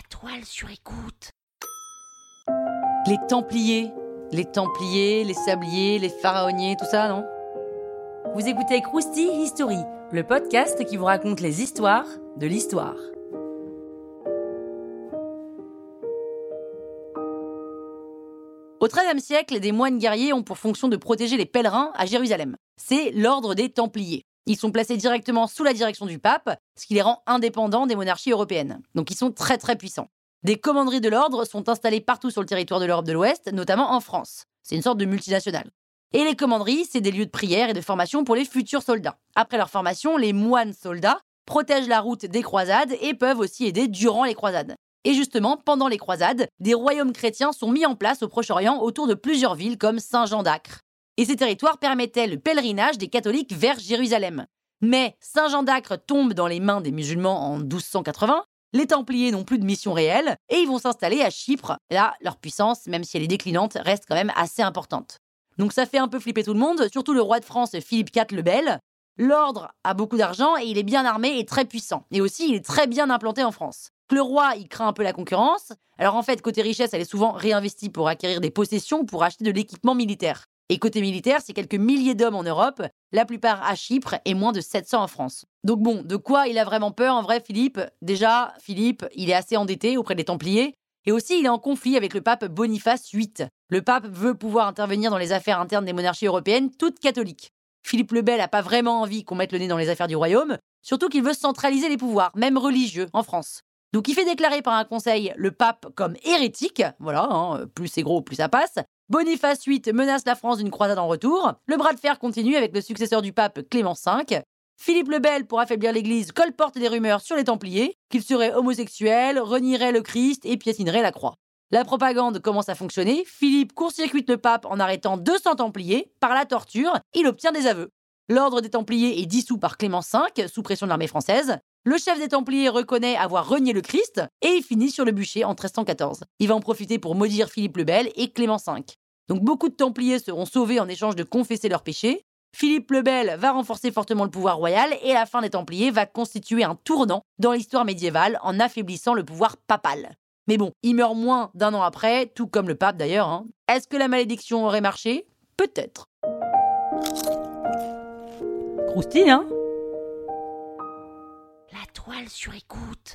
La toile sur écoute. Les Templiers, les Templiers, les Sabliers, les Pharaoniers, tout ça, non? Vous écoutez Krusty History, le podcast qui vous raconte les histoires de l'histoire. Au XIIIe siècle, des moines guerriers ont pour fonction de protéger les pèlerins à Jérusalem. C'est l'ordre des Templiers. Ils sont placés directement sous la direction du pape, ce qui les rend indépendants des monarchies européennes. Donc ils sont très très puissants. Des commanderies de l'ordre sont installées partout sur le territoire de l'Europe de l'Ouest, notamment en France. C'est une sorte de multinationale. Et les commanderies, c'est des lieux de prière et de formation pour les futurs soldats. Après leur formation, les moines soldats protègent la route des croisades et peuvent aussi aider durant les croisades. Et justement, pendant les croisades, des royaumes chrétiens sont mis en place au Proche-Orient autour de plusieurs villes comme Saint-Jean d'Acre. Et ces territoires permettaient le pèlerinage des catholiques vers Jérusalem. Mais Saint-Jean d'Acre tombe dans les mains des musulmans en 1280, les Templiers n'ont plus de mission réelle et ils vont s'installer à Chypre. Là, leur puissance, même si elle est déclinante, reste quand même assez importante. Donc ça fait un peu flipper tout le monde, surtout le roi de France Philippe IV le Bel. L'ordre a beaucoup d'argent et il est bien armé et très puissant. Et aussi, il est très bien implanté en France. Le roi, il craint un peu la concurrence. Alors en fait, côté richesse, elle est souvent réinvestie pour acquérir des possessions, pour acheter de l'équipement militaire. Et côté militaire, c'est quelques milliers d'hommes en Europe, la plupart à Chypre et moins de 700 en France. Donc bon, de quoi il a vraiment peur en vrai, Philippe? Déjà, Philippe, il est assez endetté auprès des Templiers. Et aussi, il est en conflit avec le pape Boniface VIII. Le pape veut pouvoir intervenir dans les affaires internes des monarchies européennes, toutes catholiques. Philippe le Bel n'a pas vraiment envie qu'on mette le nez dans les affaires du royaume, surtout qu'il veut centraliser les pouvoirs, même religieux, en France. Donc il fait déclarer par un conseil le pape comme hérétique, voilà, hein, plus c'est gros, plus ça passe, Boniface VIII menace la France d'une croisade en retour. Le bras de fer continue avec le successeur du pape Clément V. Philippe le Bel, pour affaiblir l'Église, colporte des rumeurs sur les Templiers, qu'ils seraient homosexuels, renieraient le Christ et piétineraient la croix. La propagande commence à fonctionner, Philippe court-circuite le pape en arrêtant 200 Templiers, par la torture, il obtient des aveux. L'ordre des Templiers est dissous par Clément V, sous pression de l'armée française. Le chef des Templiers reconnaît avoir renié le Christ et il finit sur le bûcher en 1314. Il va en profiter pour maudire Philippe le Bel et Clément V. Donc beaucoup de Templiers seront sauvés en échange de confesser leurs péchés. Philippe le Bel va renforcer fortement le pouvoir royal et la fin des Templiers va constituer un tournant dans l'histoire médiévale en affaiblissant le pouvoir papal. Mais bon, il meurt moins d'un an après, tout comme le pape d'ailleurs. Hein. Est-ce que la malédiction aurait marché? Peut-être. Croustille, hein? Toile sur écoute.